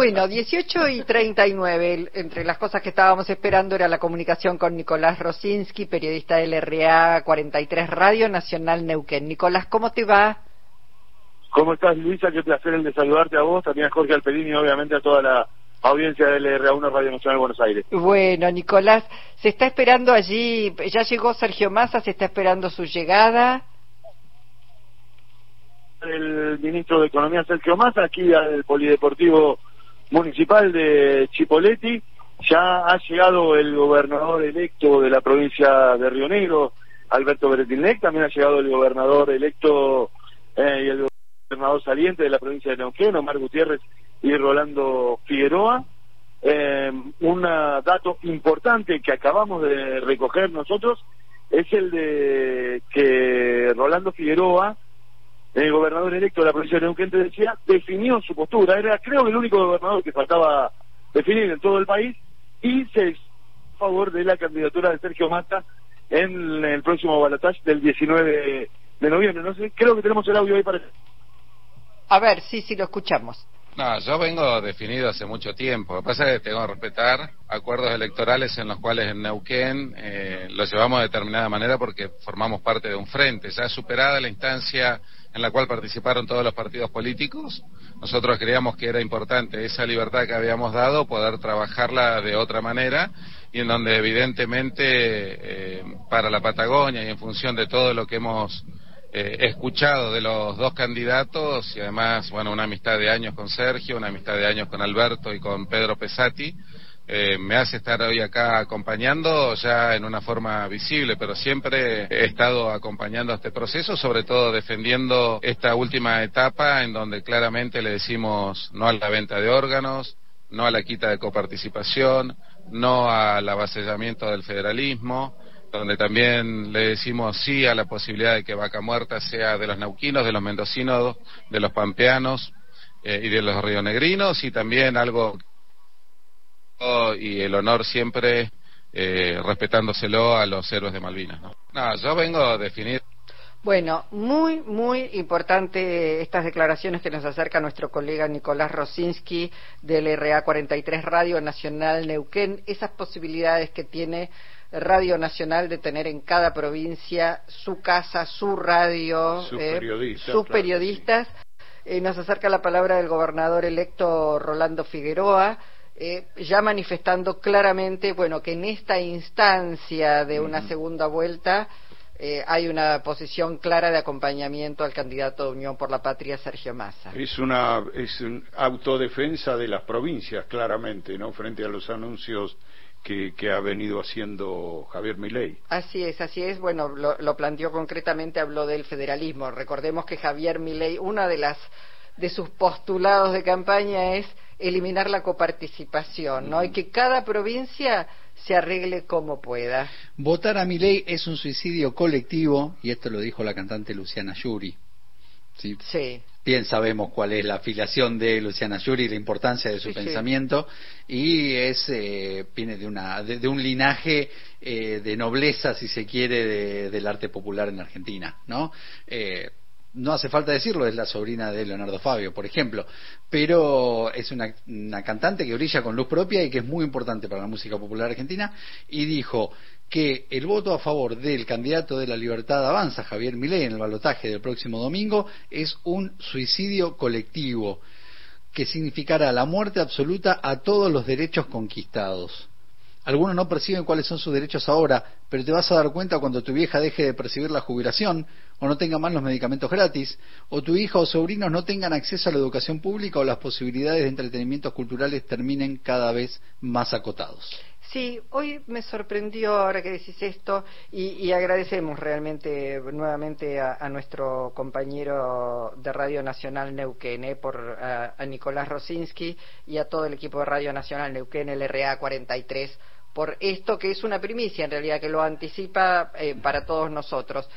Bueno, 18 y 39, entre las cosas que estábamos esperando era la comunicación con Nicolás Rosinski, periodista del RA 43 Radio Nacional Neuquén. Nicolás, ¿cómo te va? ¿Cómo estás, Luisa? Qué placer el de saludarte a vos, también a Jorge Alperini y obviamente a toda la audiencia del RA1 Radio Nacional de Buenos Aires. Bueno, Nicolás, se está esperando allí, ya llegó Sergio Massa, se está esperando su llegada el ministro de Economía Sergio Massa aquí al Polideportivo Municipal de Chipoletti. Ya ha llegado el gobernador electo de la provincia de Río Negro, Alberto Beretilnec, también ha llegado el gobernador electo eh, y el gobernador saliente de la provincia de Neuquén, Omar Gutiérrez y Rolando Figueroa. Eh, un dato importante que acabamos de recoger nosotros es el de que Rolando Figueroa el gobernador electo de la provincia de Neuquén, te decía, definió su postura. Era, creo que el único gobernador que faltaba definir en todo el país y se a favor de la candidatura de Sergio Mata en el próximo balotaje del 19 de noviembre. No sé, creo que tenemos el audio ahí para. A ver, sí, sí, lo escuchamos. No, yo vengo definido hace mucho tiempo. Lo que pasa es que tengo que respetar acuerdos electorales en los cuales en Neuquén eh, lo llevamos de determinada manera porque formamos parte de un frente. Ya superada la instancia en la cual participaron todos los partidos políticos, nosotros creíamos que era importante esa libertad que habíamos dado, poder trabajarla de otra manera y en donde evidentemente eh, para la Patagonia y en función de todo lo que hemos eh, escuchado de los dos candidatos y además, bueno, una amistad de años con Sergio, una amistad de años con Alberto y con Pedro Pesati, eh, me hace estar hoy acá acompañando ya en una forma visible, pero siempre he estado acompañando este proceso, sobre todo defendiendo esta última etapa en donde claramente le decimos no a la venta de órganos, no a la quita de coparticipación, no al avasallamiento del federalismo, donde también le decimos sí a la posibilidad de que Vaca Muerta sea de los nauquinos, de los mendocinos, de los pampeanos eh, y de los rionegrinos y también algo y el honor siempre eh, respetándoselo a los héroes de Malvinas. ¿no? no, yo vengo a definir. Bueno, muy, muy importante estas declaraciones que nos acerca nuestro colega Nicolás Rosinski del RA 43 Radio Nacional Neuquén, esas posibilidades que tiene Radio Nacional de tener en cada provincia su casa, su radio, sus eh. Sus periodistas. Eh, nos acerca la palabra del gobernador electo Rolando Figueroa eh, ya manifestando claramente, bueno, que en esta instancia de una segunda vuelta eh, hay una posición clara de acompañamiento al candidato de Unión por la Patria, Sergio Massa. Es una es autodefensa de las provincias, claramente, ¿no? Frente a los anuncios que, ha venido haciendo Javier Milei. Así es, así es. Bueno, lo, lo planteó concretamente, habló del federalismo. Recordemos que Javier Milei, una de las de sus postulados de campaña es eliminar la coparticipación, ¿no? Y que cada provincia se arregle como pueda. Votar a mi ley es un suicidio colectivo, y esto lo dijo la cantante Luciana Yuri. ¿sí? Bien sabemos cuál es la afiliación de Luciana Yuri y la importancia de su pensamiento, y es eh, viene de, una, de, un linaje eh, de nobleza, si se quiere, del arte popular en Argentina, ¿no? Eh, no hace falta decirlo, es la sobrina de Leonardo Fabio, por ejemplo, pero es una, cantante que brilla con luz propia y que es muy importante para la música popular argentina, y dijo que el voto a favor del candidato de la Libertad Avanza, Javier Milei, en el balotaje del próximo domingo, es un suicidio colectivo, que significará la muerte absoluta a todos los derechos conquistados. Algunos no perciben cuáles son sus derechos ahora, pero te vas a dar cuenta cuando tu vieja deje de percibir la jubilación, o no tenga más los medicamentos gratis, o tu hija o sobrinos no tengan acceso a la educación pública o las posibilidades de entretenimientos culturales terminen cada vez más acotados. Sí, hoy me sorprendió ahora que decís esto y, agradecemos realmente nuevamente a, nuestro compañero de Radio Nacional Neuquén, eh, por a, Nicolás Rosinski y a todo el equipo de Radio Nacional Neuquén, el RA 43, por esto que es una primicia en realidad que lo anticipa eh, para todos nosotros.